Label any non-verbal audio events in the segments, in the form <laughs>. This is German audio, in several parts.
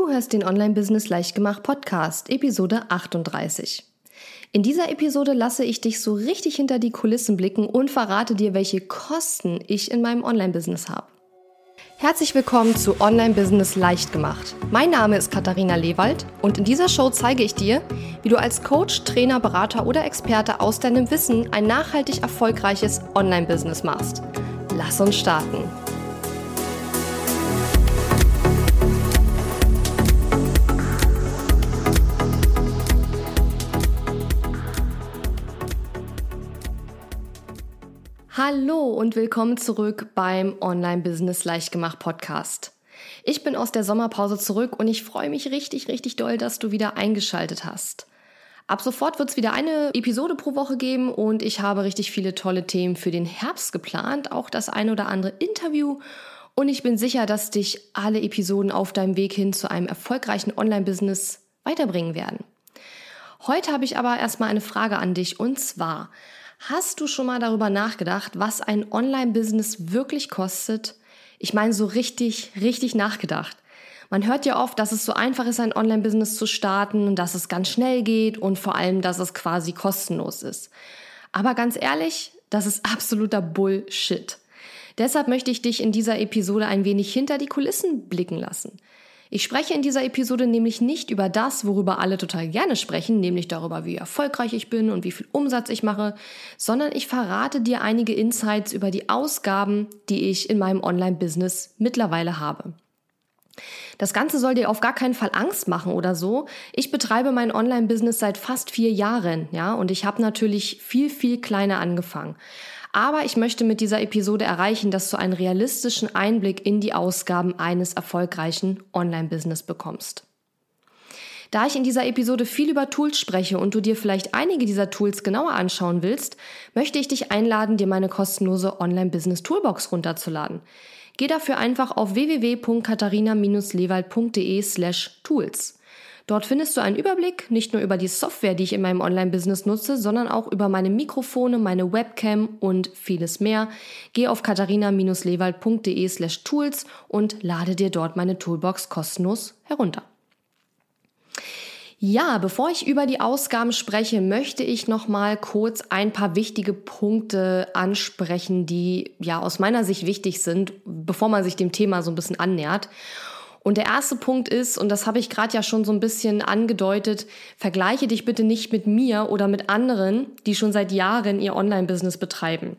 Du hörst den Online-Business Leichtgemacht Podcast, Episode 38. In dieser Episode lasse ich dich so richtig hinter die Kulissen blicken und verrate dir, welche Kosten ich in meinem Online-Business habe. Herzlich willkommen zu Online-Business Leichtgemacht. Mein Name ist Katharina Lewald und in dieser Show zeige ich dir, wie du als Coach, Trainer, Berater oder Experte aus deinem Wissen ein nachhaltig erfolgreiches Online-Business machst. Lass uns starten. Hallo und willkommen zurück beim Online Business Leichtgemacht Podcast. Ich bin aus der Sommerpause zurück und ich freue mich richtig, richtig doll, dass du wieder eingeschaltet hast. Ab sofort wird es wieder eine Episode pro Woche geben und ich habe richtig viele tolle Themen für den Herbst geplant, auch das ein oder andere Interview und ich bin sicher, dass dich alle Episoden auf deinem Weg hin zu einem erfolgreichen Online-Business weiterbringen werden. Heute habe ich aber erstmal eine Frage an dich und zwar, Hast du schon mal darüber nachgedacht, was ein Online-Business wirklich kostet? Ich meine, so richtig, richtig nachgedacht. Man hört ja oft, dass es so einfach ist, ein Online-Business zu starten dass es ganz schnell geht und vor allem, dass es quasi kostenlos ist. Aber ganz ehrlich, das ist absoluter Bullshit. Deshalb möchte ich dich in dieser Episode ein wenig hinter die Kulissen blicken lassen. Ich spreche in dieser Episode nämlich nicht über das, worüber alle total gerne sprechen, nämlich darüber, wie erfolgreich ich bin und wie viel Umsatz ich mache, sondern ich verrate dir einige Insights über die Ausgaben, die ich in meinem Online-Business mittlerweile habe. Das Ganze soll dir auf gar keinen Fall Angst machen oder so. Ich betreibe mein Online-Business seit fast vier Jahren, ja, und ich habe natürlich viel, viel kleiner angefangen. Aber ich möchte mit dieser Episode erreichen, dass du einen realistischen Einblick in die Ausgaben eines erfolgreichen Online-Business bekommst. Da ich in dieser Episode viel über Tools spreche und du dir vielleicht einige dieser Tools genauer anschauen willst, möchte ich dich einladen, dir meine kostenlose Online-Business Toolbox runterzuladen. Geh dafür einfach auf www.katharina-lewald.de slash tools. Dort findest du einen Überblick nicht nur über die Software, die ich in meinem Online-Business nutze, sondern auch über meine Mikrofone, meine Webcam und vieles mehr. Geh auf katharina-lewald.de slash tools und lade dir dort meine Toolbox kostenlos herunter. Ja, bevor ich über die Ausgaben spreche, möchte ich noch mal kurz ein paar wichtige Punkte ansprechen, die ja aus meiner Sicht wichtig sind, bevor man sich dem Thema so ein bisschen annähert. Und der erste Punkt ist, und das habe ich gerade ja schon so ein bisschen angedeutet, vergleiche dich bitte nicht mit mir oder mit anderen, die schon seit Jahren ihr Online-Business betreiben.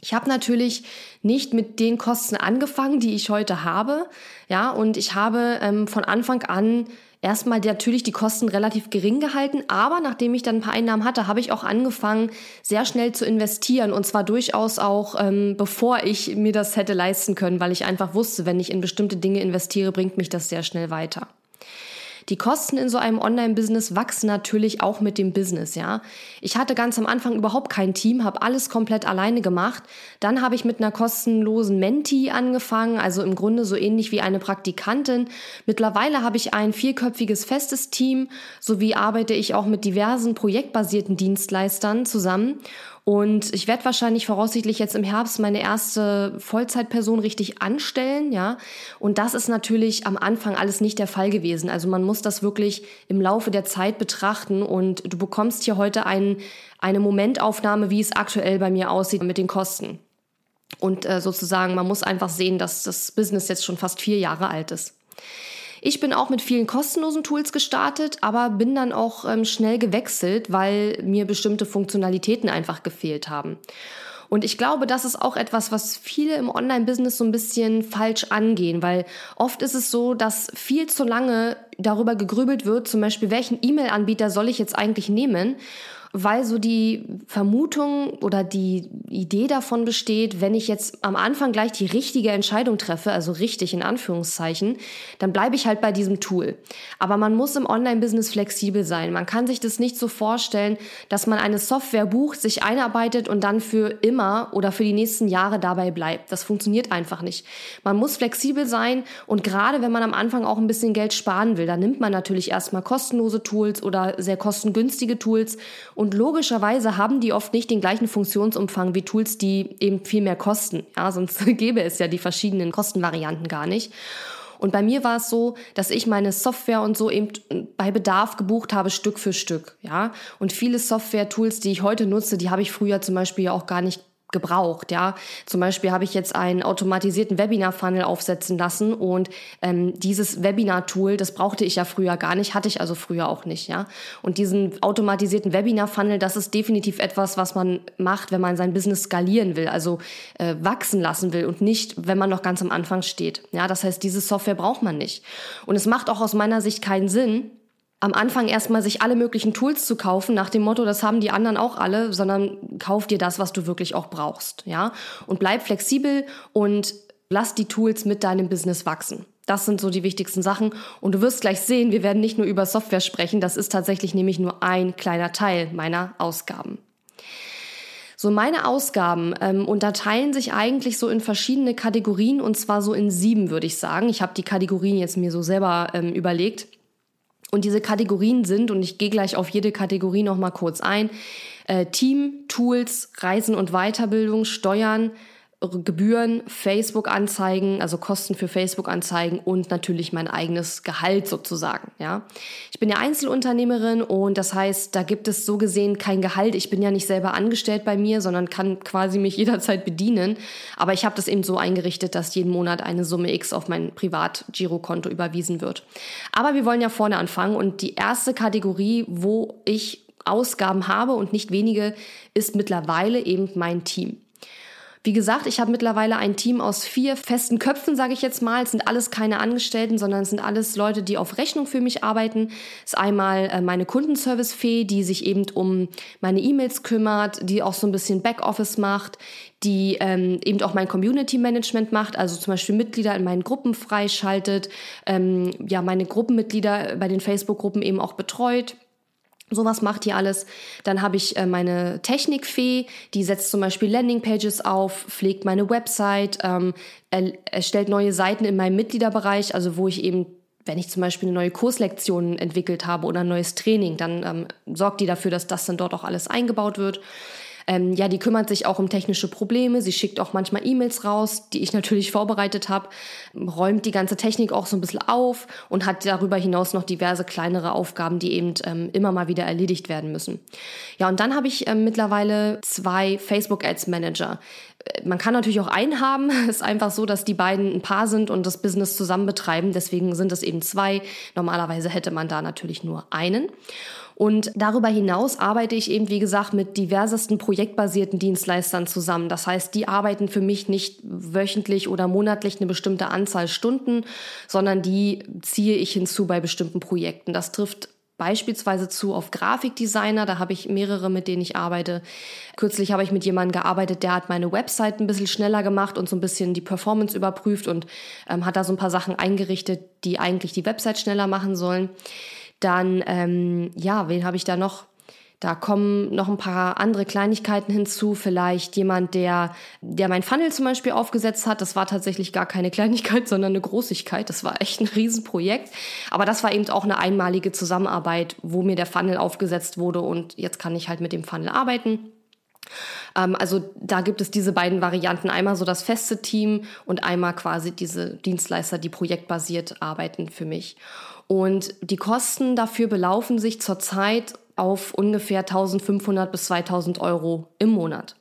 Ich habe natürlich nicht mit den Kosten angefangen, die ich heute habe, ja, und ich habe ähm, von Anfang an erstmal natürlich die Kosten relativ gering gehalten, aber nachdem ich dann ein paar Einnahmen hatte, habe ich auch angefangen, sehr schnell zu investieren und zwar durchaus auch, ähm, bevor ich mir das hätte leisten können, weil ich einfach wusste, wenn ich in bestimmte Dinge investiere, bringt mich das sehr schnell weiter. Die Kosten in so einem Online-Business wachsen natürlich auch mit dem Business, ja. Ich hatte ganz am Anfang überhaupt kein Team, habe alles komplett alleine gemacht. Dann habe ich mit einer kostenlosen Menti angefangen, also im Grunde so ähnlich wie eine Praktikantin. Mittlerweile habe ich ein vierköpfiges festes Team, sowie arbeite ich auch mit diversen projektbasierten Dienstleistern zusammen und ich werde wahrscheinlich voraussichtlich jetzt im Herbst meine erste Vollzeitperson richtig anstellen, ja. Und das ist natürlich am Anfang alles nicht der Fall gewesen. Also man muss das wirklich im Laufe der Zeit betrachten und du bekommst hier heute ein, eine Momentaufnahme, wie es aktuell bei mir aussieht mit den Kosten. Und äh, sozusagen, man muss einfach sehen, dass das Business jetzt schon fast vier Jahre alt ist. Ich bin auch mit vielen kostenlosen Tools gestartet, aber bin dann auch ähm, schnell gewechselt, weil mir bestimmte Funktionalitäten einfach gefehlt haben. Und ich glaube, das ist auch etwas, was viele im Online-Business so ein bisschen falsch angehen, weil oft ist es so, dass viel zu lange darüber gegrübelt wird, zum Beispiel, welchen E-Mail-Anbieter soll ich jetzt eigentlich nehmen? Weil so die Vermutung oder die Idee davon besteht, wenn ich jetzt am Anfang gleich die richtige Entscheidung treffe, also richtig in Anführungszeichen, dann bleibe ich halt bei diesem Tool. Aber man muss im Online-Business flexibel sein. Man kann sich das nicht so vorstellen, dass man eine Software bucht, sich einarbeitet und dann für immer oder für die nächsten Jahre dabei bleibt. Das funktioniert einfach nicht. Man muss flexibel sein und gerade wenn man am Anfang auch ein bisschen Geld sparen will, dann nimmt man natürlich erstmal kostenlose Tools oder sehr kostengünstige Tools und logischerweise haben die oft nicht den gleichen Funktionsumfang wie Tools, die eben viel mehr kosten. Ja, sonst <laughs> gäbe es ja die verschiedenen Kostenvarianten gar nicht. Und bei mir war es so, dass ich meine Software und so eben bei Bedarf gebucht habe, Stück für Stück. Ja, und viele Software-Tools, die ich heute nutze, die habe ich früher zum Beispiel auch gar nicht gebraucht. Ja, zum Beispiel habe ich jetzt einen automatisierten Webinar-Funnel aufsetzen lassen und ähm, dieses Webinar-Tool, das brauchte ich ja früher gar nicht, hatte ich also früher auch nicht. Ja, und diesen automatisierten Webinar-Funnel, das ist definitiv etwas, was man macht, wenn man sein Business skalieren will, also äh, wachsen lassen will und nicht, wenn man noch ganz am Anfang steht. Ja, das heißt, diese Software braucht man nicht. Und es macht auch aus meiner Sicht keinen Sinn, am Anfang erstmal sich alle möglichen Tools zu kaufen, nach dem Motto, das haben die anderen auch alle, sondern kauf dir das, was du wirklich auch brauchst, ja? Und bleib flexibel und lass die Tools mit deinem Business wachsen. Das sind so die wichtigsten Sachen. Und du wirst gleich sehen, wir werden nicht nur über Software sprechen, das ist tatsächlich nämlich nur ein kleiner Teil meiner Ausgaben. So, meine Ausgaben ähm, unterteilen sich eigentlich so in verschiedene Kategorien und zwar so in sieben, würde ich sagen. Ich habe die Kategorien jetzt mir so selber ähm, überlegt. Und diese Kategorien sind, und ich gehe gleich auf jede Kategorie nochmal kurz ein, äh, Team, Tools, Reisen und Weiterbildung, Steuern, Gebühren, Facebook-Anzeigen, also Kosten für Facebook-Anzeigen und natürlich mein eigenes Gehalt sozusagen. Ja, ich bin ja Einzelunternehmerin und das heißt, da gibt es so gesehen kein Gehalt. Ich bin ja nicht selber angestellt bei mir, sondern kann quasi mich <laughs> jederzeit bedienen. Aber ich habe das eben so eingerichtet, dass jeden Monat eine Summe X auf mein Privat-Girokonto überwiesen wird. Aber wir wollen ja vorne anfangen und die erste Kategorie, wo ich Ausgaben habe und nicht wenige, ist mittlerweile eben mein Team. Wie gesagt, ich habe mittlerweile ein Team aus vier festen Köpfen, sage ich jetzt mal. Es sind alles keine Angestellten, sondern es sind alles Leute, die auf Rechnung für mich arbeiten. Es ist einmal äh, meine Kundenservice-Fee, die sich eben um meine E-Mails kümmert, die auch so ein bisschen Backoffice macht, die ähm, eben auch mein Community Management macht, also zum Beispiel Mitglieder in meinen Gruppen freischaltet, ähm, ja meine Gruppenmitglieder bei den Facebook-Gruppen eben auch betreut. Sowas macht die alles. Dann habe ich äh, meine Technikfee, die setzt zum Beispiel Landingpages auf, pflegt meine Website, ähm, erstellt neue Seiten in meinem Mitgliederbereich, also wo ich eben wenn ich zum Beispiel eine neue Kurslektion entwickelt habe oder ein neues Training, dann ähm, sorgt die dafür, dass das dann dort auch alles eingebaut wird. Ähm, ja, die kümmert sich auch um technische Probleme. Sie schickt auch manchmal E-Mails raus, die ich natürlich vorbereitet habe, räumt die ganze Technik auch so ein bisschen auf und hat darüber hinaus noch diverse kleinere Aufgaben, die eben ähm, immer mal wieder erledigt werden müssen. Ja, und dann habe ich ähm, mittlerweile zwei Facebook Ads Manager. Äh, man kann natürlich auch einen haben. <laughs> Es ist einfach so, dass die beiden ein Paar sind und das Business zusammen betreiben. Deswegen sind es eben zwei. Normalerweise hätte man da natürlich nur einen. Und darüber hinaus arbeite ich eben, wie gesagt, mit diversesten projektbasierten Dienstleistern zusammen. Das heißt, die arbeiten für mich nicht wöchentlich oder monatlich eine bestimmte Anzahl Stunden, sondern die ziehe ich hinzu bei bestimmten Projekten. Das trifft beispielsweise zu auf Grafikdesigner. Da habe ich mehrere, mit denen ich arbeite. Kürzlich habe ich mit jemandem gearbeitet, der hat meine Website ein bisschen schneller gemacht und so ein bisschen die Performance überprüft und ähm, hat da so ein paar Sachen eingerichtet, die eigentlich die Website schneller machen sollen. Dann, ähm, ja, wen habe ich da noch? Da kommen noch ein paar andere Kleinigkeiten hinzu. Vielleicht jemand, der, der mein Funnel zum Beispiel aufgesetzt hat. Das war tatsächlich gar keine <laughs> Kleinigkeit, sondern eine Großigkeit. Das war echt ein Riesenprojekt. Aber das war eben auch eine einmalige Zusammenarbeit, wo mir der Funnel aufgesetzt wurde und jetzt kann ich halt mit dem Funnel arbeiten. Ähm, also da gibt es diese beiden Varianten. Einmal so das feste Team und einmal quasi diese Dienstleister, die projektbasiert arbeiten für mich. Und die Kosten dafür belaufen sich zurzeit auf ungefähr 1500 bis 2000 Euro im Monat.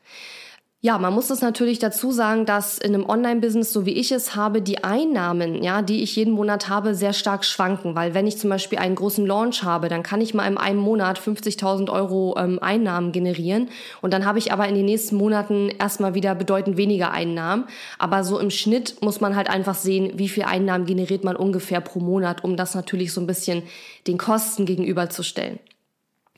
Ja, man muss das natürlich dazu sagen, dass in einem Online-Business, so wie ich es habe, die Einnahmen, ja, die ich jeden Monat habe, sehr stark schwanken. Weil wenn ich zum Beispiel einen großen Launch habe, dann kann ich mal in einem Monat 50.000 Euro ähm, Einnahmen generieren. Und dann habe ich aber in den nächsten Monaten erstmal wieder bedeutend weniger Einnahmen. Aber so im Schnitt muss man halt einfach sehen, wie viel Einnahmen generiert man ungefähr pro Monat, um das natürlich so ein bisschen den Kosten gegenüberzustellen.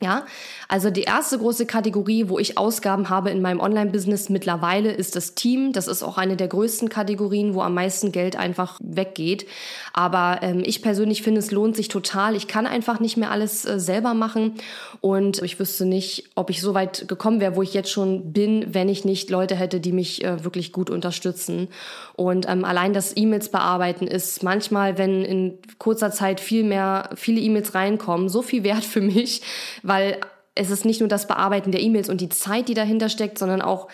Ja, also die erste große Kategorie, wo ich Ausgaben habe in meinem Online-Business mittlerweile, ist das Team. Das ist auch eine der größten Kategorien, wo am meisten Geld einfach weggeht. Aber ähm, ich persönlich finde, es lohnt sich total. Ich kann einfach nicht mehr alles äh, selber machen und ich wüsste nicht, ob ich so weit gekommen wäre, wo ich jetzt schon bin, wenn ich nicht Leute hätte, die mich äh, wirklich gut unterstützen. Und ähm, allein das E-Mails bearbeiten ist manchmal, wenn in kurzer Zeit viel mehr, viele E-Mails reinkommen, so viel <laughs> wert für mich, weil es ist nicht nur das Bearbeiten der E-Mails und die Zeit, die dahinter steckt, sondern auch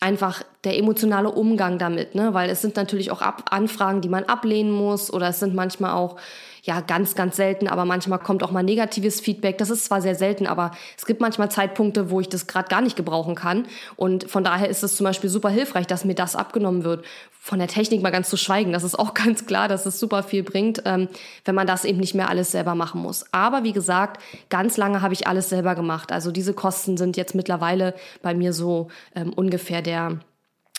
einfach der emotionale Umgang damit, ne? weil es sind natürlich auch Ab Anfragen, die man ablehnen muss oder es sind manchmal auch ja ganz, ganz selten, aber manchmal kommt auch mal negatives Feedback. Das ist zwar sehr selten, aber es gibt manchmal Zeitpunkte, wo ich das gerade gar nicht gebrauchen kann. Und von daher ist es zum Beispiel super hilfreich, dass mir das abgenommen wird. Von der Technik mal ganz zu schweigen, das ist auch <laughs> ganz klar, dass es super viel bringt, ähm, wenn man das eben nicht mehr alles selber machen muss. Aber wie gesagt, ganz lange habe ich alles selber gemacht. Also diese Kosten sind jetzt mittlerweile bei mir so ähm, ungefähr der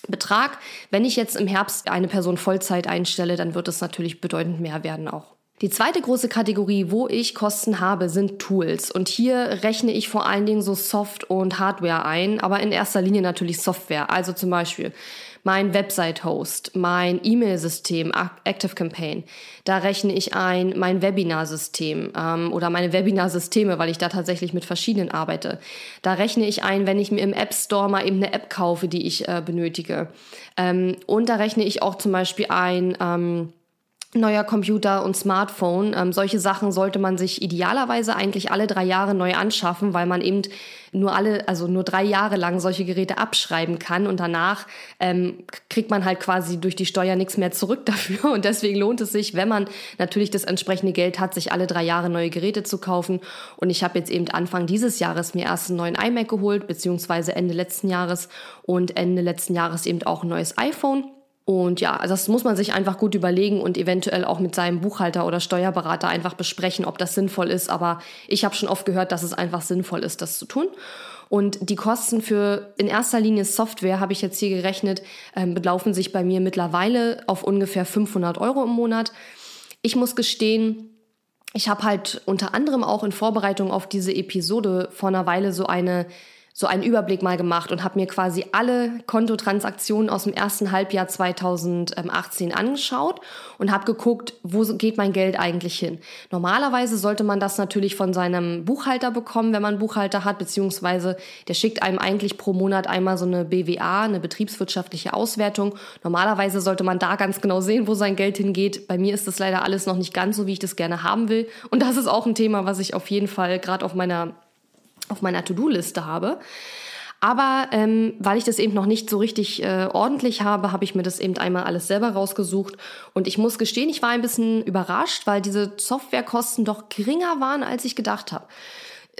Betrag. Wenn ich jetzt im Herbst eine Person Vollzeit einstelle, dann wird es natürlich bedeutend mehr werden auch. Die zweite große Kategorie, wo ich Kosten habe, sind Tools. Und hier rechne ich vor allen Dingen so Soft- und Hardware ein, aber in erster Linie natürlich Software. Also zum Beispiel mein Website-Host, mein E-Mail-System, ActiveCampaign. Da rechne ich ein mein Webinar-System ähm, oder meine Webinar-Systeme, weil ich da tatsächlich mit verschiedenen arbeite. Da rechne ich ein, wenn ich mir im App Store mal eben eine App kaufe, die ich äh, benötige. Ähm, und da rechne ich auch zum Beispiel ein... Ähm, neuer Computer und Smartphone. Ähm, solche Sachen sollte man sich idealerweise eigentlich alle drei Jahre neu anschaffen, weil man eben nur alle, also nur drei Jahre lang solche Geräte abschreiben kann und danach ähm, kriegt man halt quasi durch die Steuer nichts mehr zurück <laughs> dafür. Und deswegen lohnt es sich, wenn man natürlich das entsprechende Geld hat, sich alle drei Jahre neue Geräte zu kaufen. Und ich habe jetzt eben Anfang dieses Jahres mir erst einen neuen iMac geholt, beziehungsweise Ende letzten Jahres und Ende letzten Jahres eben auch ein neues iPhone. Und ja, das muss man sich einfach gut überlegen und eventuell auch mit seinem Buchhalter oder Steuerberater einfach besprechen, ob das sinnvoll ist. Aber ich habe schon oft gehört, dass es einfach sinnvoll ist, das zu tun. Und die Kosten für in erster Linie Software, habe ich jetzt hier gerechnet, ähm, belaufen sich bei mir mittlerweile auf ungefähr 500 Euro im Monat. Ich muss gestehen, ich habe halt unter anderem auch in Vorbereitung auf diese Episode vor einer Weile so eine so einen Überblick mal gemacht und habe mir quasi alle Kontotransaktionen aus dem ersten Halbjahr 2018 angeschaut und habe geguckt, wo geht mein Geld eigentlich hin. Normalerweise sollte man das natürlich von seinem Buchhalter bekommen, wenn man einen Buchhalter hat, beziehungsweise der schickt einem eigentlich pro Monat einmal so eine BWA, eine betriebswirtschaftliche Auswertung. Normalerweise sollte man da ganz genau sehen, wo sein Geld hingeht. Bei mir ist das leider alles noch nicht ganz so, wie ich das gerne haben will. Und das ist auch ein Thema, was ich auf jeden Fall gerade auf meiner auf meiner To-Do-Liste habe. Aber ähm, weil ich das eben noch nicht so richtig äh, ordentlich habe, habe ich mir das eben einmal alles selber rausgesucht. Und ich muss gestehen, ich war ein bisschen überrascht, weil diese Softwarekosten doch geringer waren, als ich gedacht habe.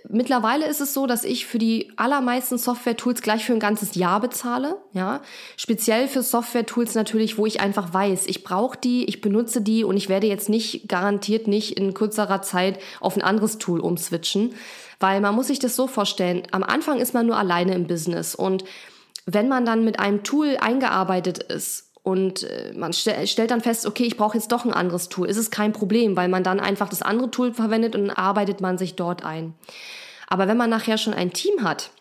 Mittlerweile ist es so, dass ich für die allermeisten Software-Tools gleich für ein ganzes Jahr bezahle. Ja, speziell für Software-Tools natürlich, wo ich einfach weiß, ich brauche die, ich benutze die und ich werde jetzt nicht garantiert nicht in kürzerer Zeit auf ein anderes Tool umswitchen. Weil man muss sich das so vorstellen, am Anfang ist man nur alleine im Business und wenn man dann mit einem Tool eingearbeitet ist und äh, man st stellt dann fest, okay, ich brauche jetzt doch ein anderes Tool, ist es kein Problem, weil man dann einfach das andere Tool verwendet und arbeitet man sich dort ein. Aber wenn man nachher schon ein Team hat,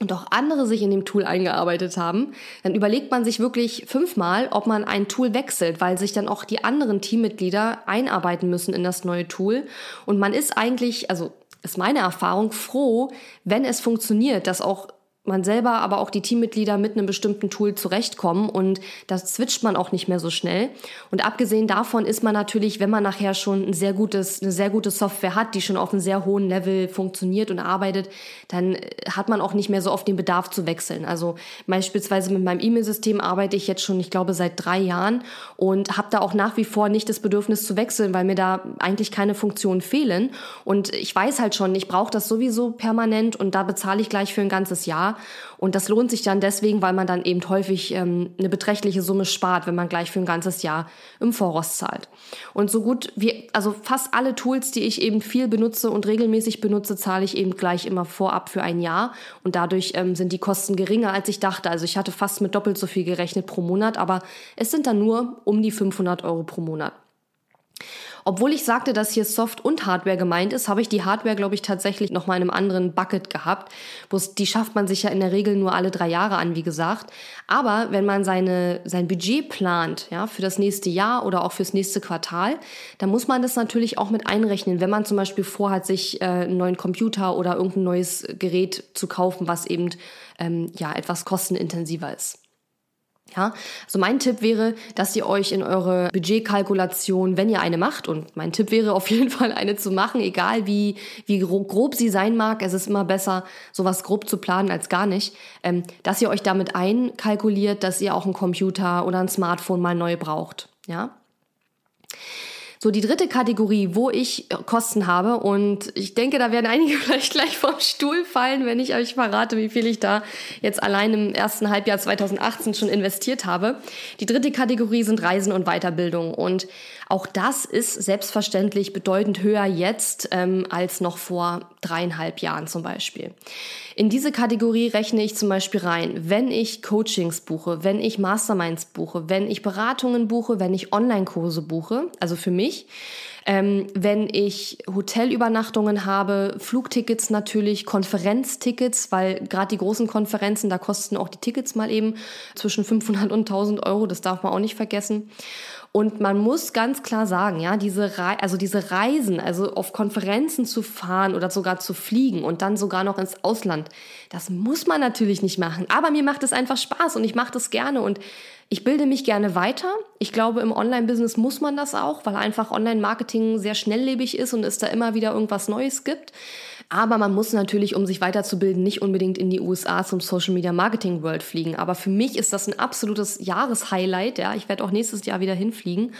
und auch andere sich in dem Tool eingearbeitet haben, dann überlegt man sich wirklich fünfmal, ob man ein Tool wechselt, weil sich dann auch die anderen Teammitglieder einarbeiten müssen in das neue Tool. Und man ist eigentlich, also ist meine Erfahrung, froh, wenn es funktioniert, dass auch man selber, aber auch die Teammitglieder mit einem bestimmten Tool zurechtkommen und das switcht man auch nicht mehr so schnell. Und abgesehen davon ist man natürlich, wenn man nachher schon ein sehr gutes, eine sehr gute Software hat, die schon auf einem sehr hohen Level funktioniert und arbeitet, dann äh, hat man auch nicht mehr so oft den Bedarf zu wechseln. Also beispielsweise mit meinem E-Mail-System arbeite ich jetzt schon, ich glaube, seit drei Jahren und habe da auch nach wie vor nicht das Bedürfnis zu wechseln, weil mir da eigentlich keine Funktionen fehlen. Und ich weiß halt schon, ich brauche das sowieso permanent und da bezahle ich gleich für ein ganzes Jahr. Und das lohnt sich dann deswegen, weil man dann eben häufig ähm, eine beträchtliche Summe spart, wenn man gleich für ein ganzes Jahr im Voraus zahlt. Und so gut wie, also fast alle Tools, die ich eben viel benutze und regelmäßig benutze, zahle ich eben gleich immer vorab für ein Jahr. Und dadurch ähm, sind die Kosten geringer, als ich dachte. Also ich hatte fast mit doppelt so viel gerechnet pro Monat, aber es sind dann nur um die 500 Euro pro Monat. Obwohl ich sagte, dass hier Soft und Hardware gemeint ist, habe ich die Hardware, glaube ich, tatsächlich noch mal in einem anderen Bucket gehabt. Die schafft man sich ja in der Regel nur alle drei Jahre an, wie gesagt. Aber wenn man seine, sein Budget plant, ja, für das nächste Jahr oder auch fürs nächste Quartal, dann muss man das natürlich auch mit einrechnen, wenn man zum Beispiel vorhat, sich äh, einen neuen Computer oder irgendein neues Gerät zu kaufen, was eben ähm, ja etwas kostenintensiver ist. Ja, also mein Tipp wäre, dass ihr euch in eure Budgetkalkulation, wenn ihr eine macht, und mein Tipp wäre auf <laughs> jeden Fall eine zu machen, egal wie, wie grob sie sein mag, es ist immer besser, sowas grob zu planen als gar nicht, ähm, dass ihr euch damit einkalkuliert, dass ihr auch einen Computer oder ein Smartphone mal neu braucht. Ja. So, die dritte Kategorie, wo ich Kosten habe und ich denke, da werden einige <laughs> vielleicht gleich vom Stuhl fallen, wenn ich euch verrate, wie viel ich da jetzt allein im ersten Halbjahr 2018 schon investiert habe. Die dritte Kategorie sind Reisen und Weiterbildung und auch das ist selbstverständlich bedeutend höher jetzt ähm, als noch vor dreieinhalb Jahren zum Beispiel. In diese Kategorie rechne ich zum Beispiel rein, wenn ich Coachings buche, wenn ich Masterminds buche, wenn ich Beratungen buche, wenn ich Online-Kurse buche, also für mich, ähm, wenn ich Hotelübernachtungen habe, Flugtickets natürlich, Konferenztickets, weil gerade die großen Konferenzen, da kosten auch die Tickets mal eben zwischen 500 und 1000 Euro, das darf man auch nicht vergessen. Und man muss ganz klar sagen, ja, diese, Re also diese Reisen, also auf Konferenzen zu fahren oder sogar zu fliegen und dann sogar noch ins Ausland, das muss man natürlich nicht machen. Aber mir macht es einfach Spaß und ich mache das gerne und ich bilde mich gerne weiter. Ich glaube, im Online-Business muss man das auch, weil einfach Online-Marketing sehr schnelllebig ist und es da immer wieder irgendwas Neues gibt. Aber man muss natürlich, um sich weiterzubilden, nicht unbedingt in die USA zum Social Media Marketing World fliegen. Aber für mich ist das ein absolutes Jahreshighlight. Ja, ich werde auch nächstes Jahr wieder hinfliegen.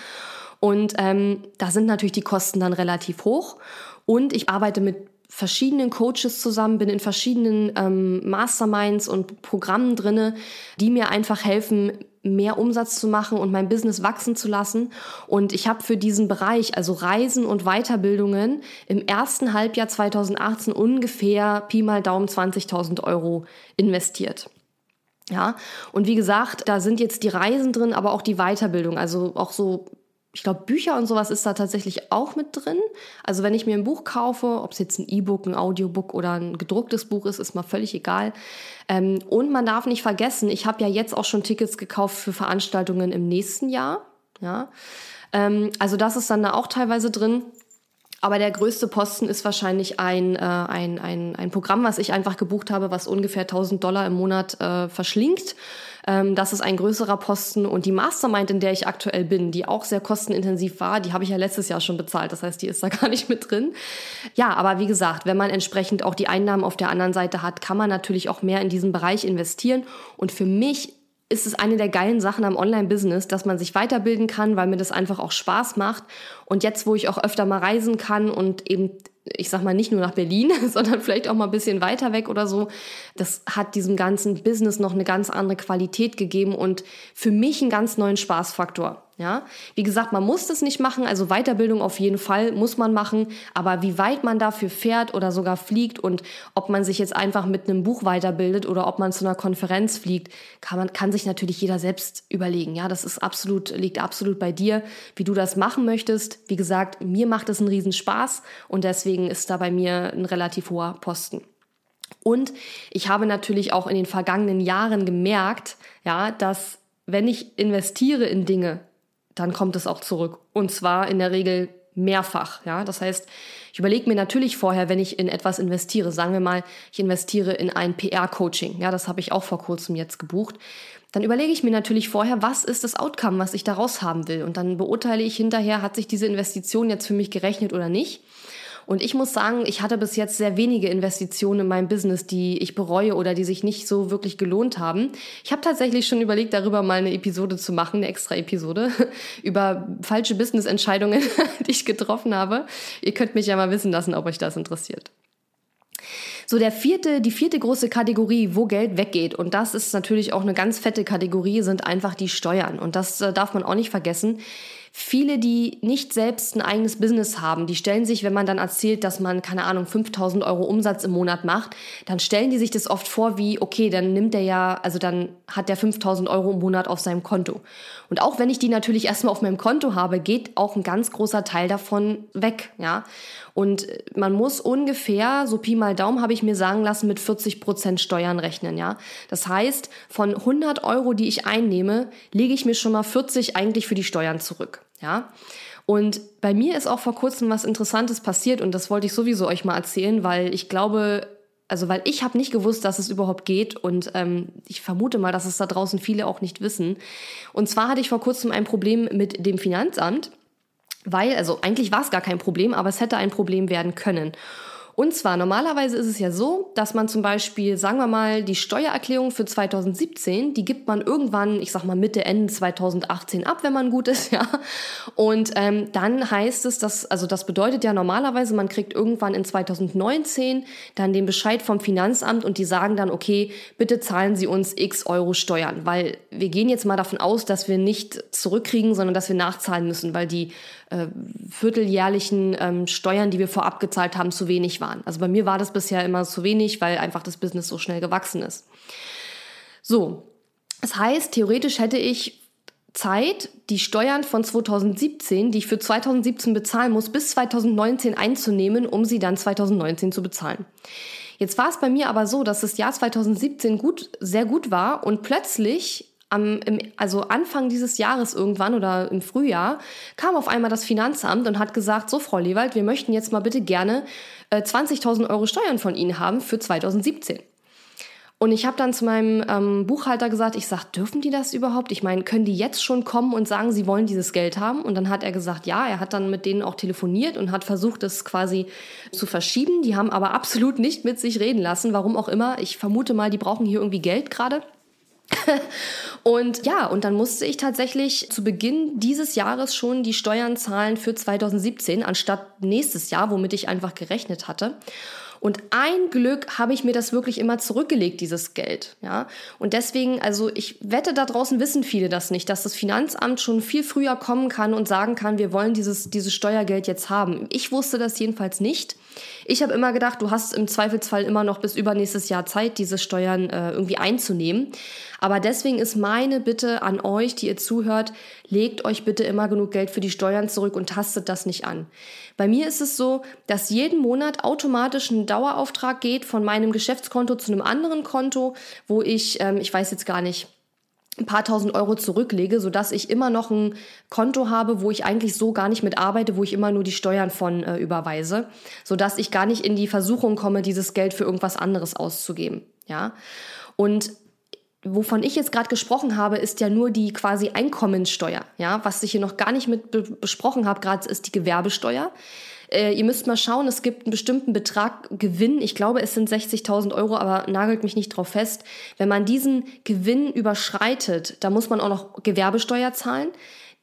Und ähm, da sind natürlich die Kosten dann relativ hoch. Und ich arbeite mit verschiedenen Coaches zusammen, bin in verschiedenen ähm, Masterminds und Programmen drinne, die mir einfach helfen, mehr Umsatz zu machen und mein Business wachsen zu lassen. Und ich habe für diesen Bereich, also Reisen und Weiterbildungen, im ersten Halbjahr 2018 ungefähr Pi mal Daumen 20.000 Euro investiert. Ja, und wie gesagt, da sind jetzt die Reisen drin, aber auch die Weiterbildung, also auch so ich glaube, Bücher und sowas ist da tatsächlich auch mit drin. Also wenn ich mir ein Buch kaufe, ob es jetzt ein E-Book, ein Audiobook oder ein gedrucktes Buch ist, ist mal völlig egal. Ähm, und man darf nicht vergessen, ich habe ja jetzt auch schon Tickets gekauft für Veranstaltungen im nächsten Jahr. Ja, ähm, also das ist dann da auch teilweise drin. Aber der größte Posten ist wahrscheinlich ein, äh, ein, ein, ein Programm, was ich einfach gebucht habe, was ungefähr 1000 Dollar im Monat äh, verschlingt. Ähm, das ist ein größerer Posten. Und die Mastermind, in der ich aktuell bin, die auch sehr kostenintensiv war, die habe ich ja letztes Jahr schon bezahlt. Das heißt, die ist da <laughs> gar nicht mit drin. Ja, aber wie gesagt, wenn man entsprechend auch die Einnahmen auf der anderen Seite hat, kann man natürlich auch mehr in diesen Bereich investieren. Und für mich ist es eine der geilen Sachen am Online-Business, dass man sich weiterbilden kann, weil mir das einfach auch Spaß macht. Und jetzt, wo ich auch öfter mal reisen kann und eben ich sag mal nicht nur nach Berlin, <laughs> sondern vielleicht auch mal ein bisschen weiter weg oder so. Das hat diesem ganzen Business noch eine ganz andere Qualität gegeben und für mich einen ganz neuen Spaßfaktor. Ja, wie gesagt, man muss das nicht machen, also Weiterbildung auf jeden Fall muss man machen, aber wie weit man dafür fährt oder sogar fliegt und ob man sich jetzt einfach mit einem Buch weiterbildet oder ob man zu einer Konferenz fliegt, kann man kann sich natürlich jeder selbst überlegen. Ja, das ist absolut liegt absolut bei dir, wie du das machen möchtest. Wie gesagt, mir macht es einen riesen Spaß und deswegen ist da bei mir ein relativ hoher Posten. Und ich habe natürlich auch in den vergangenen Jahren gemerkt, ja, dass wenn ich investiere in Dinge, dann kommt es auch zurück. Und zwar in der Regel mehrfach. Ja, das heißt, ich überlege mir natürlich vorher, wenn ich in etwas investiere, sagen wir mal, ich investiere in ein PR-Coaching. Ja, das habe ich auch vor kurzem jetzt gebucht. Dann überlege ich mir natürlich vorher, was ist das Outcome, was ich daraus haben will. Und dann beurteile ich hinterher, hat sich diese Investition jetzt für mich gerechnet oder nicht. Und ich muss sagen, ich hatte bis jetzt sehr wenige Investitionen in meinem Business, die ich bereue oder die sich nicht so wirklich gelohnt haben. Ich habe tatsächlich schon überlegt, darüber mal eine Episode zu machen, eine extra Episode, <laughs> über falsche Business-Entscheidungen, <laughs> die ich getroffen habe. Ihr könnt mich ja mal wissen lassen, ob euch das interessiert. So, der vierte, die vierte große Kategorie, wo Geld weggeht, und das ist natürlich auch eine ganz fette Kategorie, sind einfach die Steuern. Und das äh, darf man auch nicht vergessen. Viele, die nicht selbst ein eigenes Business haben, die stellen sich, wenn man dann erzählt, dass man, keine Ahnung, 5000 Euro Umsatz im Monat macht, dann stellen die sich das oft vor wie, okay, dann nimmt der ja, also dann hat der 5000 Euro im Monat auf seinem Konto. Und auch wenn ich die natürlich erstmal auf meinem Konto habe, geht auch ein ganz großer Teil davon weg, ja. Und man muss ungefähr, so Pi mal Daumen habe ich mir sagen lassen, mit 40 Prozent Steuern rechnen, ja. Das heißt, von 100 Euro, die ich einnehme, lege ich mir schon mal 40 eigentlich für die Steuern zurück, ja. Und bei mir ist auch vor kurzem was Interessantes passiert und das wollte ich sowieso euch mal erzählen, weil ich glaube, Also weil ich habe nicht gewusst, dass es überhaupt geht und ähm, ich vermute mal, dass es da draußen viele auch nicht wissen. Und zwar hatte ich vor kurzem ein Problem mit dem Finanzamt, weil, also eigentlich war es gar kein Problem, aber es hätte ein Problem werden können. Und zwar normalerweise ist es ja so, dass man zum Beispiel, sagen wir mal, die Steuererklärung für 2017, die gibt man irgendwann, ich sag mal Mitte, Ende 2018 ab, wenn man gut ist, <laughs> ja. Und ähm, dann heißt es, dass, also das bedeutet ja normalerweise, man kriegt irgendwann in 2019 dann den Bescheid vom Finanzamt und die sagen dann, okay, bitte zahlen Sie uns x Euro Steuern, weil wir gehen jetzt mal davon aus, dass wir nicht zurückkriegen, sondern dass wir nachzahlen müssen, weil die äh, vierteljährlichen ähm, Steuern, die wir vorab gezahlt haben, zu wenig waren. Also bei mir war das bisher immer zu wenig, weil einfach das Business so schnell gewachsen ist. So, das heißt, theoretisch hätte ich Zeit, die Steuern von 2017, die ich für 2017 bezahlen muss, bis 2019 einzunehmen, um sie dann 2019 zu bezahlen. Jetzt war es bei mir aber so, dass das Jahr 2017 gut, sehr gut war und plötzlich am, im, also Anfang dieses Jahres irgendwann oder im Frühjahr kam auf einmal das Finanzamt und hat gesagt, so Frau Lewald, wir möchten jetzt mal bitte gerne äh, 20.000 Euro Steuern von Ihnen haben für 2017. Und ich habe dann zu meinem ähm, Buchhalter gesagt, ich sag, dürfen die das überhaupt? Ich meine, können die jetzt schon kommen und sagen, sie wollen dieses Geld haben? Und dann hat er gesagt, ja, er hat dann mit denen auch telefoniert und hat versucht, das quasi zu verschieben. Die haben aber absolut nicht mit sich reden lassen, warum auch immer. Ich vermute mal, die brauchen hier irgendwie Geld gerade. <laughs> und ja, und dann musste ich tatsächlich zu Beginn dieses Jahres schon die Steuern zahlen für 2017 anstatt nächstes Jahr, womit ich einfach gerechnet hatte. Und ein Glück habe ich mir das wirklich immer zurückgelegt, dieses Geld. Ja? Und deswegen, also ich wette, da draußen wissen viele das nicht, dass das Finanzamt schon viel früher kommen kann und sagen kann, wir wollen dieses, dieses Steuergeld jetzt haben. Ich wusste das jedenfalls nicht. Ich habe immer gedacht, du hast im Zweifelsfall immer noch bis übernächstes Jahr Zeit, diese Steuern äh, irgendwie einzunehmen. Aber deswegen ist meine Bitte an euch, die ihr zuhört, legt euch bitte immer genug Geld für die Steuern zurück und tastet das nicht an. Bei mir ist es so, dass jeden Monat automatisch ein Dauerauftrag geht von meinem Geschäftskonto zu einem anderen Konto, wo ich, ähm, ich weiß jetzt gar nicht, ein paar tausend Euro zurücklege, sodass ich immer noch ein Konto habe, wo ich eigentlich so gar nicht mit arbeite, wo ich immer nur die Steuern von äh, überweise, sodass ich gar nicht in die Versuchung komme, dieses Geld für irgendwas anderes auszugeben. Ja. Und wovon ich jetzt gerade gesprochen habe, ist ja nur die quasi Einkommenssteuer. Ja, was ich hier noch gar nicht mit be besprochen habe, gerade ist die Gewerbesteuer. Äh, ihr müsst mal schauen, es gibt einen bestimmten Betrag Gewinn. Ich glaube, es sind 60.000 Euro, aber nagelt mich nicht drauf fest. Wenn man diesen Gewinn überschreitet, da muss man auch noch Gewerbesteuer zahlen.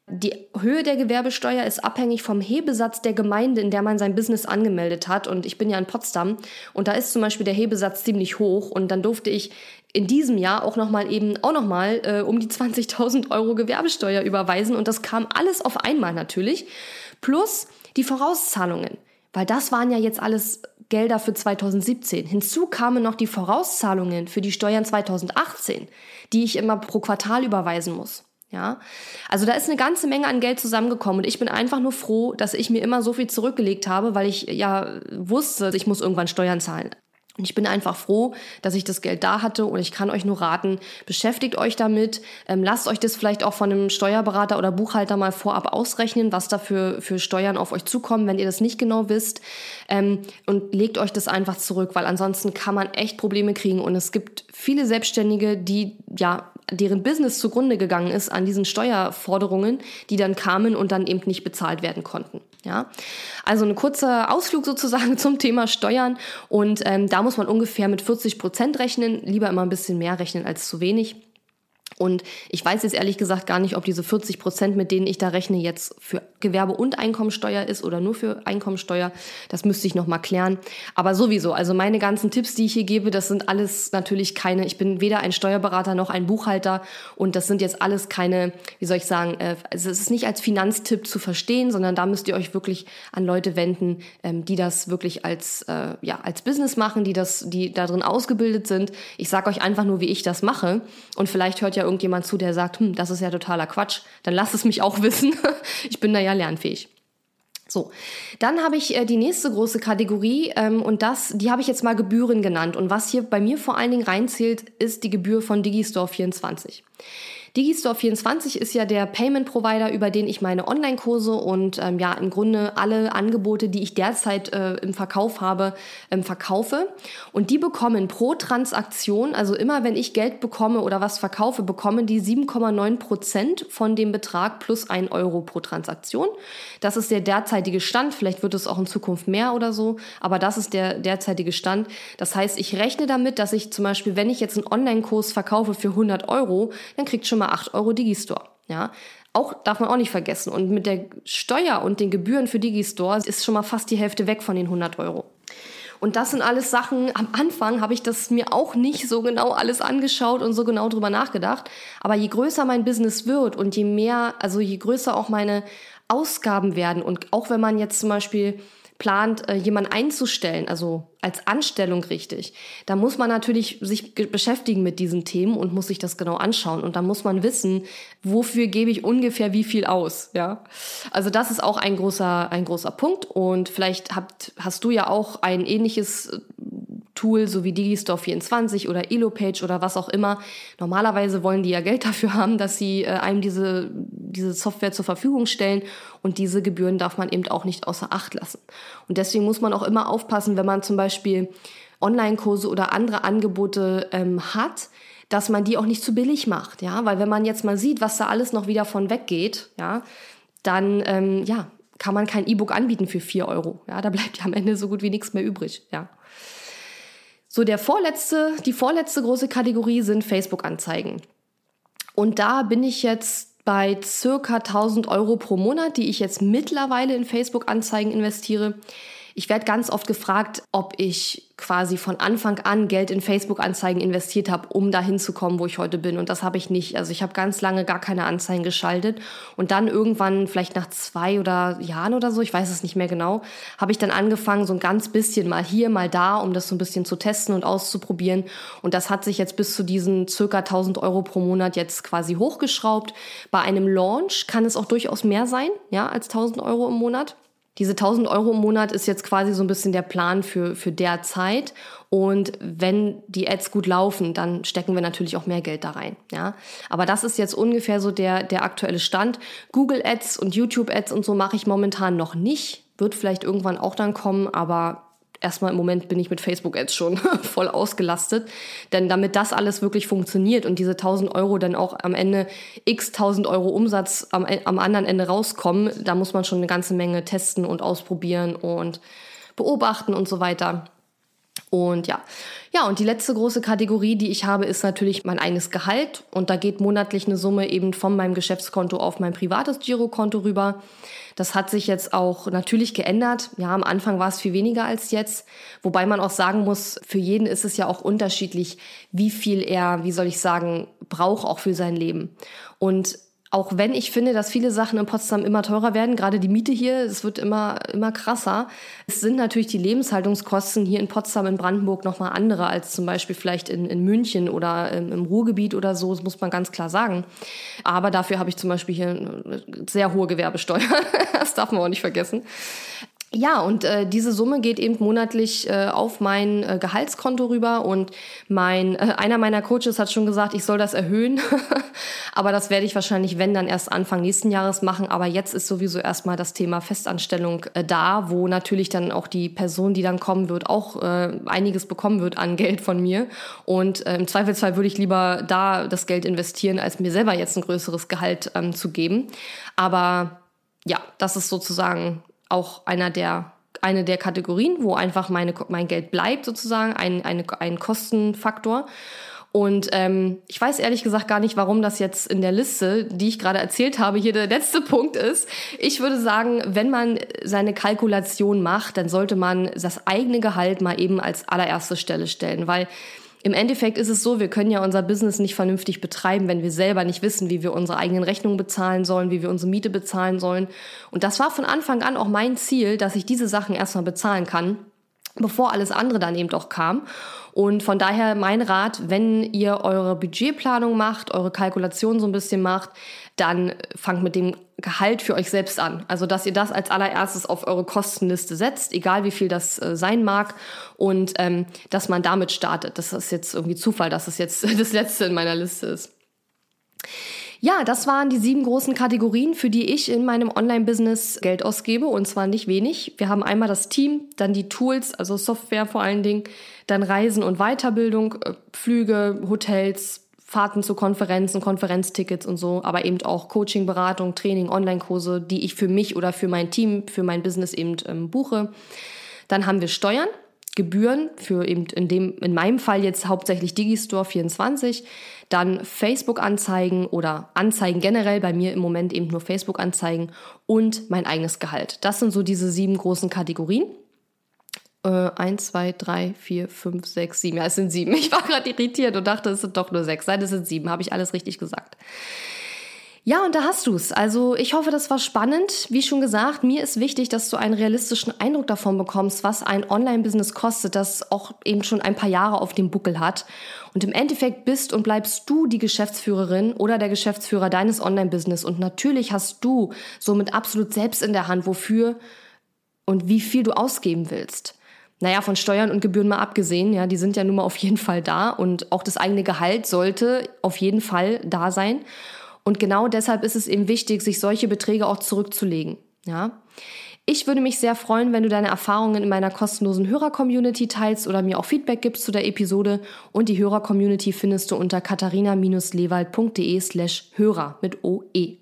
Die Höhe der Gewerbesteuer ist abhängig vom Hebesatz der Gemeinde, in der man sein Business angemeldet hat. Und ich bin ja in Potsdam und da ist zum Beispiel der Hebesatz ziemlich hoch. Und dann durfte ich in diesem Jahr auch nochmal eben auch nochmal äh, um die 20.000 Euro Gewerbesteuer überweisen. Und das kam alles auf einmal natürlich. Plus die Vorauszahlungen, weil das waren ja jetzt alles Gelder für 2017. Hinzu kamen noch die Vorauszahlungen für die Steuern 2018, die ich immer pro Quartal überweisen muss. Ja, also da ist eine ganze Menge an Geld zusammengekommen und ich bin einfach nur froh, dass ich mir immer so viel zurückgelegt habe, weil ich ja wusste, ich muss irgendwann Steuern zahlen. Und ich bin einfach froh, dass ich das Geld da hatte und ich kann euch nur raten, beschäftigt euch damit, ähm, lasst euch das vielleicht auch von einem Steuerberater oder Buchhalter mal vorab ausrechnen, was da für, für Steuern auf euch zukommen, wenn ihr das nicht genau wisst. Ähm, und legt euch das einfach zurück, weil ansonsten kann man echt Probleme kriegen. Und es gibt viele Selbstständige, die ja deren Business zugrunde gegangen ist an diesen Steuerforderungen, die dann kamen und dann eben nicht bezahlt werden konnten. Ja, also ein kurzer Ausflug sozusagen <laughs> zum Thema Steuern und ähm, da muss man ungefähr mit 40 Prozent rechnen, lieber immer ein bisschen mehr rechnen als zu wenig. Und ich weiß jetzt ehrlich gesagt gar nicht, ob diese 40 Prozent, mit denen ich da rechne, jetzt für Gewerbe- und Einkommensteuer ist oder nur für Einkommensteuer. Das müsste ich noch mal klären. Aber sowieso, also meine ganzen Tipps, die ich hier gebe, das sind alles natürlich keine, ich bin weder ein Steuerberater noch ein Buchhalter und das sind jetzt alles keine, wie soll ich sagen, äh, also es ist nicht als Finanztipp zu verstehen, sondern da müsst ihr euch wirklich an Leute wenden, ähm, die das wirklich als, äh, ja, als Business machen, die das, die da drin ausgebildet sind. Ich sage euch einfach nur, wie ich das mache und vielleicht hört ja irgendjemand zu, der sagt, hm, das ist ja totaler Quatsch, dann lasst es mich auch wissen. <laughs> ich bin da ja lernfähig. So, dann habe ich äh, die nächste große Kategorie ähm, und das, die habe ich jetzt mal Gebühren genannt. Und was hier bei mir vor allen Dingen reinzählt, ist die Gebühr von Digistore 24. Digistore24 ist ja der Payment Provider, über den ich meine Online-Kurse und ähm, ja im Grunde alle Angebote, die ich derzeit äh, im Verkauf habe, ähm, verkaufe. Und die bekommen pro Transaktion, also immer wenn ich Geld bekomme oder was verkaufe, bekommen die 7,9 Prozent von dem Betrag plus 1 Euro pro Transaktion. Das ist der derzeitige Stand. Vielleicht wird es auch in Zukunft mehr oder so, aber das ist der derzeitige Stand. Das heißt, ich rechne damit, dass ich zum Beispiel, wenn ich jetzt einen Online-Kurs verkaufe für 100 Euro, dann kriegt schon mal 8 Euro Digistore. Ja, auch darf man auch nicht vergessen. Und mit der Steuer und den Gebühren für Digistore ist schon mal fast die Hälfte weg von den 100 Euro. Und das sind alles Sachen, am Anfang habe ich das mir auch nicht so genau alles angeschaut und so genau drüber nachgedacht. Aber je größer mein Business wird und je mehr, also je größer auch meine Ausgaben werden und auch wenn man jetzt zum Beispiel plant, äh, jemanden einzustellen, also als Anstellung richtig, da muss man natürlich sich beschäftigen mit diesen Themen und muss sich das genau anschauen. Und da muss man wissen, wofür gebe ich ungefähr wie viel aus, ja. Also das ist auch ein großer, ein großer Punkt. Und vielleicht habt, hast du ja auch ein ähnliches äh, Tool, so wie Digistore24 oder Elopage oder was auch immer. Normalerweise wollen die ja Geld dafür haben, dass sie äh, einem diese, diese Software zur Verfügung stellen und diese Gebühren darf man eben auch nicht außer Acht lassen. Und deswegen muss man auch immer aufpassen, wenn man zum Beispiel Online-Kurse oder andere Angebote ähm, hat, dass man die auch nicht zu billig macht, ja, weil wenn man jetzt mal sieht, was da alles noch wieder von weggeht, ja, dann ähm, ja, kann man kein E-Book anbieten für vier Euro. Ja, da bleibt ja am Ende so gut wie nichts mehr übrig, ja. So, der vorletzte, die vorletzte große Kategorie sind Facebook-Anzeigen. Und da bin ich jetzt bei circa 1000 Euro pro Monat, die ich jetzt mittlerweile in Facebook-Anzeigen investiere. Ich werde ganz oft gefragt, ob ich quasi von Anfang an Geld in Facebook-Anzeigen investiert habe, um dahin zu kommen, wo ich heute bin. Und das habe ich nicht. Also ich habe ganz lange gar keine Anzeigen geschaltet. Und dann irgendwann, vielleicht nach zwei oder Jahren oder so, ich weiß es nicht mehr genau, habe ich dann angefangen, so ein ganz bisschen mal hier, mal da, um das so ein bisschen zu testen und auszuprobieren. Und das hat sich jetzt bis zu diesen circa 1000 Euro pro Monat jetzt quasi hochgeschraubt. Bei einem Launch kann es auch durchaus mehr sein, ja, als 1000 Euro im Monat. Diese 1000 Euro im Monat ist jetzt quasi so ein bisschen der Plan für, für der Zeit. Und wenn die Ads gut laufen, dann stecken wir natürlich auch mehr Geld da rein. Ja? Aber das ist jetzt ungefähr so der, der aktuelle Stand. Google Ads und YouTube Ads und so mache ich momentan noch nicht. Wird vielleicht irgendwann auch dann kommen, aber erstmal im Moment bin ich mit Facebook Ads schon <laughs> voll ausgelastet. Denn damit das alles wirklich funktioniert und diese 1000 Euro dann auch am Ende x 1000 Euro Umsatz am, am anderen Ende rauskommen, da muss man schon eine ganze Menge testen und ausprobieren und beobachten und so weiter. Und ja, ja, und die letzte große Kategorie, die ich habe, ist natürlich mein eigenes Gehalt. Und da geht monatlich eine Summe eben von meinem Geschäftskonto auf mein privates Girokonto rüber. Das hat sich jetzt auch natürlich geändert. Ja, am Anfang war es viel weniger als jetzt. Wobei man auch sagen muss, für jeden ist es ja auch unterschiedlich, wie viel er, wie soll ich sagen, braucht auch für sein Leben. Und auch wenn ich finde, dass viele Sachen in Potsdam immer teurer werden, gerade die Miete hier, es wird immer, immer krasser. Es sind natürlich die Lebenshaltungskosten hier in Potsdam, in Brandenburg nochmal andere als zum Beispiel vielleicht in, in München oder im, im Ruhrgebiet oder so, das muss man ganz klar sagen. Aber dafür habe ich zum Beispiel hier eine sehr hohe Gewerbesteuer. <laughs> das darf man auch nicht vergessen. Ja, und äh, diese Summe geht eben monatlich äh, auf mein äh, Gehaltskonto rüber und mein äh, einer meiner Coaches hat schon gesagt, ich soll das erhöhen, <laughs> aber das werde ich wahrscheinlich wenn dann erst Anfang nächsten Jahres machen, aber jetzt ist sowieso erstmal das Thema Festanstellung äh, da, wo natürlich dann auch die Person, die dann kommen wird, auch äh, einiges bekommen wird an Geld von mir. Und äh, im Zweifelsfall würde ich lieber da das Geld investieren, als mir selber jetzt ein größeres Gehalt ähm, zu geben, aber ja, das ist sozusagen auch einer der eine der Kategorien, wo einfach meine, mein Geld bleibt, sozusagen, ein, eine, ein Kostenfaktor. Und ähm, ich weiß ehrlich gesagt gar nicht, warum das jetzt in der Liste, die ich gerade erzählt habe, hier der letzte <laughs> Punkt ist. Ich würde sagen, wenn man seine Kalkulation macht, dann sollte man das eigene Gehalt mal eben als allererste Stelle stellen, weil im Endeffekt ist es so, wir können ja unser Business nicht vernünftig betreiben, wenn wir selber nicht wissen, wie wir unsere eigenen Rechnungen bezahlen sollen, wie wir unsere Miete bezahlen sollen. Und das war von Anfang an auch mein Ziel, dass ich diese Sachen erstmal bezahlen kann, bevor alles andere dann eben auch kam. Und von daher mein Rat, wenn ihr eure Budgetplanung macht, eure Kalkulation so ein bisschen macht, dann fangt mit dem Gehalt für euch selbst an. Also, dass ihr das als allererstes auf eure Kostenliste setzt, egal wie viel das äh, sein mag, und ähm, dass man damit startet. Das ist jetzt irgendwie Zufall, dass es jetzt <laughs> das letzte in meiner Liste ist. Ja, das waren die sieben großen Kategorien, für die ich in meinem Online-Business Geld ausgebe und zwar nicht wenig. Wir haben einmal das Team, dann die Tools, also Software vor allen Dingen, dann Reisen und Weiterbildung, äh, Flüge, Hotels, Fahrten zu Konferenzen, Konferenztickets und so, aber eben auch Coaching, Beratung, Training, Online-Kurse, die ich für mich oder für mein Team, für mein Business eben ähm, buche. Dann haben wir Steuern, Gebühren für eben in dem, in meinem Fall jetzt hauptsächlich Digistore 24, dann Facebook-Anzeigen oder Anzeigen generell, bei mir im Moment eben nur Facebook-Anzeigen und mein eigenes Gehalt. Das sind so diese sieben großen Kategorien. Äh, eins, zwei, drei, vier, fünf, sechs, sieben. Ja, es sind sieben. Ich war gerade irritiert und dachte, es sind doch nur sechs. Nein, es sind sieben. Habe ich alles richtig gesagt. Ja, und da hast du's. Also ich hoffe, das war spannend. Wie schon gesagt, mir ist wichtig, dass du einen realistischen Eindruck davon bekommst, was ein Online-Business kostet, das auch eben schon ein paar Jahre auf dem Buckel hat. Und im Endeffekt bist und bleibst du die Geschäftsführerin oder der Geschäftsführer deines Online-Business. Und natürlich hast du somit absolut selbst in der Hand, wofür und wie viel du ausgeben willst. Naja, von Steuern und Gebühren mal abgesehen, ja, die sind ja nun mal auf jeden Fall da und auch das eigene Gehalt sollte auf jeden Fall da sein. Und genau deshalb ist es eben wichtig, sich solche Beträge auch zurückzulegen. Ja. Ich würde mich sehr freuen, wenn du deine Erfahrungen in meiner kostenlosen Hörer-Community teilst oder mir auch Feedback gibst zu der Episode. Und die Hörer-Community findest du unter katharina-lewald.de slash Hörer mit OE.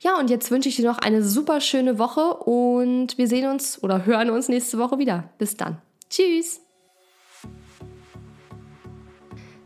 Ja, und jetzt wünsche ich dir noch eine super schöne Woche und wir sehen uns oder hören uns nächste Woche wieder. Bis dann. Tschüss.